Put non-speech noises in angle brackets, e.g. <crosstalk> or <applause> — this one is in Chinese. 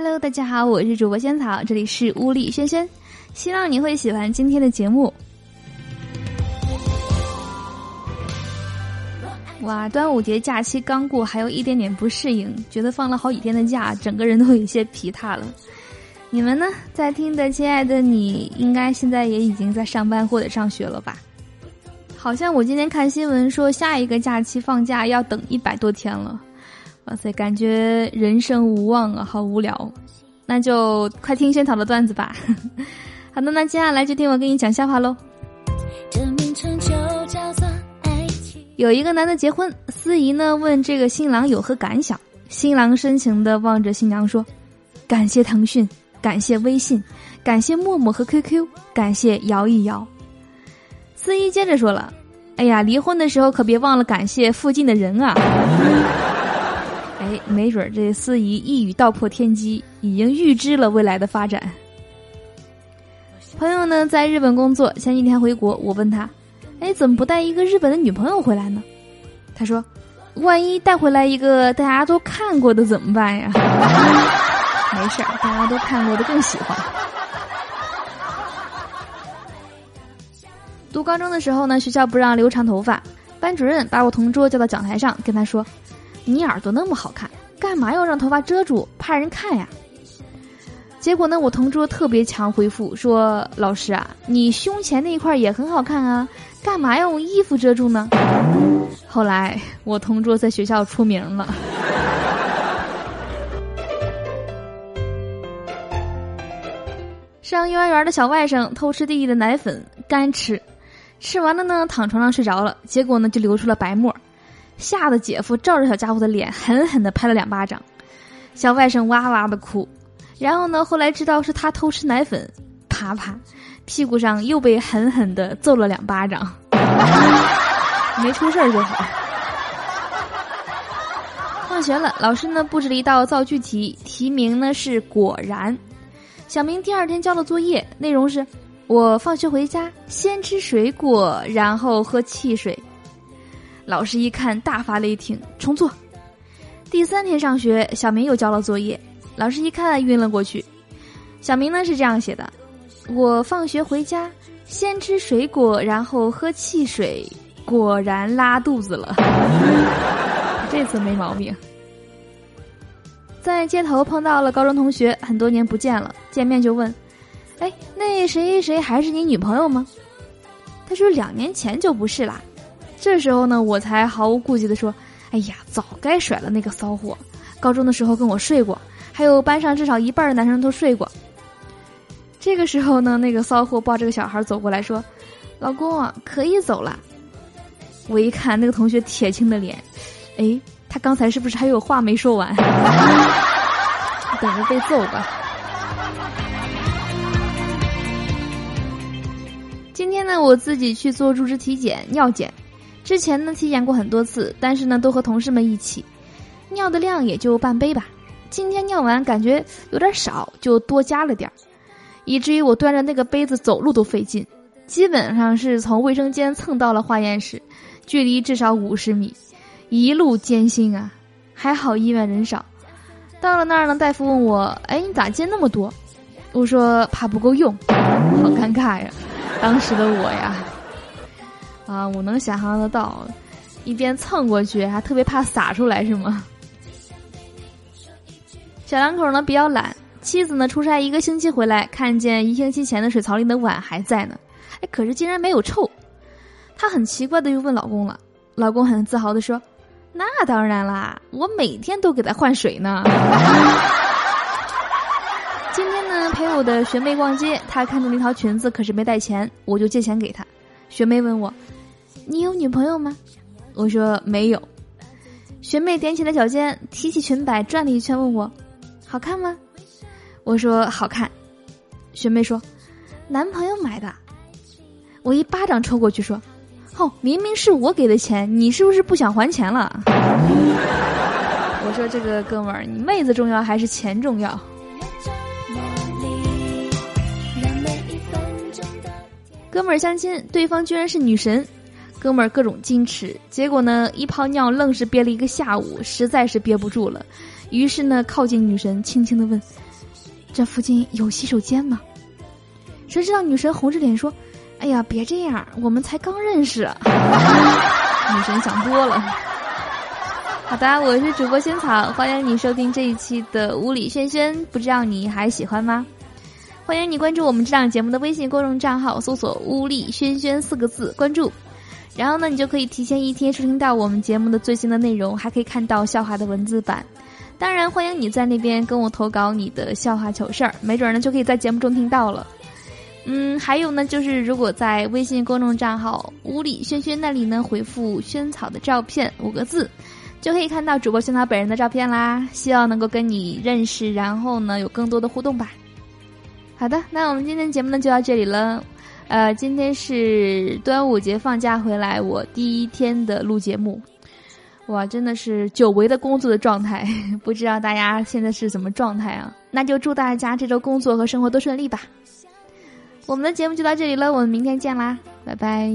Hello，大家好，我是主播仙草，这里是屋里轩轩，希望你会喜欢今天的节目。哇，端午节假期刚过，还有一点点不适应，觉得放了好几天的假，整个人都有些疲沓了。你们呢，在听的亲爱的你，应该现在也已经在上班或者上学了吧？好像我今天看新闻说，下一个假期放假要等一百多天了。哇塞，感觉人生无望啊，好无聊。那就快听萱草的段子吧。<laughs> 好的，那接下来就听我给你讲笑话喽。这名称就叫做爱情。有一个男的结婚，司仪呢问这个新郎有何感想，新郎深情的望着新娘说：“感谢腾讯，感谢微信，感谢陌陌和 QQ，感谢摇一摇。”司仪接着说了：“哎呀，离婚的时候可别忘了感谢附近的人啊。”哎，没准这司仪一语道破天机，已经预知了未来的发展。朋友呢，在日本工作，前几天回国，我问他：“哎，怎么不带一个日本的女朋友回来呢？”他说：“万一带回来一个大家都看过的怎么办呀？” <laughs> 没事儿，大家都看过的更喜欢。读高中的时候呢，学校不让留长头发，班主任把我同桌叫到讲台上，跟他说。你耳朵那么好看，干嘛要让头发遮住？怕人看呀。结果呢，我同桌特别强回复说：“老师啊，你胸前那一块也很好看啊，干嘛要用衣服遮住呢？”后来我同桌在学校出名了。<laughs> 上幼儿园的小外甥偷吃弟弟的奶粉，干吃，吃完了呢，躺床上睡着了，结果呢就流出了白沫。吓得姐夫照着小家伙的脸狠狠地拍了两巴掌，小外甥哇哇的哭。然后呢，后来知道是他偷吃奶粉，啪啪，屁股上又被狠狠地揍了两巴掌。<laughs> 没出事儿就好。放学了，老师呢布置了一道造句题，题名呢是“果然”。小明第二天交了作业，内容是：我放学回家，先吃水果，然后喝汽水。老师一看，大发雷霆，重做。第三天上学，小明又交了作业，老师一看，晕了过去。小明呢是这样写的：我放学回家，先吃水果，然后喝汽水，果然拉肚子了。<laughs> 这次没毛病。在街头碰到了高中同学，很多年不见了，见面就问：“哎，那谁谁还是你女朋友吗？”他说：“两年前就不是啦。”这时候呢，我才毫无顾忌的说：“哎呀，早该甩了那个骚货！高中的时候跟我睡过，还有班上至少一半的男生都睡过。”这个时候呢，那个骚货抱着个小孩走过来说：“老公啊，可以走了。”我一看那个同学铁青的脸，哎，他刚才是不是还有话没说完？等着被揍吧！今天呢，我自己去做入职体检，尿检。之前呢体检过很多次，但是呢都和同事们一起，尿的量也就半杯吧。今天尿完感觉有点少，就多加了点儿，以至于我端着那个杯子走路都费劲，基本上是从卫生间蹭到了化验室，距离至少五十米，一路艰辛啊！还好医院人少，到了那儿呢，大夫问我：“哎，你咋接那么多？”我说：“怕不够用。”好尴尬呀，当时的我呀。啊，我能想象得到，一边蹭过去，还特别怕洒出来，是吗？小两口呢比较懒，妻子呢出差一个星期回来，看见一星期前的水槽里的碗还在呢，哎，可是竟然没有臭。她很奇怪的又问老公了，老公很自豪的说：“那当然啦，我每天都给他换水呢。”今天呢陪我的学妹逛街，她看中那条裙子，可是没带钱，我就借钱给她。学妹问我。你有女朋友吗？我说没有。学妹踮起了脚尖，提起裙摆转了一圈，问我：“好看吗？”我说：“好看。”学妹说：“男朋友买的。”我一巴掌抽过去说：“哦，明明是我给的钱，你是不是不想还钱了？”我说：“这个哥们儿，你妹子重要还是钱重要？”哥们儿相亲，对方居然是女神。哥们儿各种矜持，结果呢，一泡尿愣是憋了一个下午，实在是憋不住了，于是呢，靠近女神，轻轻的问：“这附近有洗手间吗？谁知道女神红着脸说：“哎呀，别这样，我们才刚认识。<laughs> ”女神想多了。好的，我是主播萱草，欢迎你收听这一期的屋里轩轩，不知道你还喜欢吗？欢迎你关注我们这档节目的微信公众账号，搜索“屋里轩轩”四个字，关注。然后呢，你就可以提前一天收听到我们节目的最新的内容，还可以看到笑话的文字版。当然，欢迎你在那边跟我投稿你的笑话糗事儿，没准呢就可以在节目中听到了。嗯，还有呢，就是如果在微信公众账号“屋里轩轩”那里呢回复“萱草的照片”五个字，就可以看到主播萱草本人的照片啦。希望能够跟你认识，然后呢有更多的互动吧。好的，那我们今天节目呢就到这里了。呃，今天是端午节放假回来，我第一天的录节目，哇，真的是久违的工作的状态。<laughs> 不知道大家现在是什么状态啊？那就祝大家这周工作和生活都顺利吧。我们的节目就到这里了，我们明天见啦，拜拜。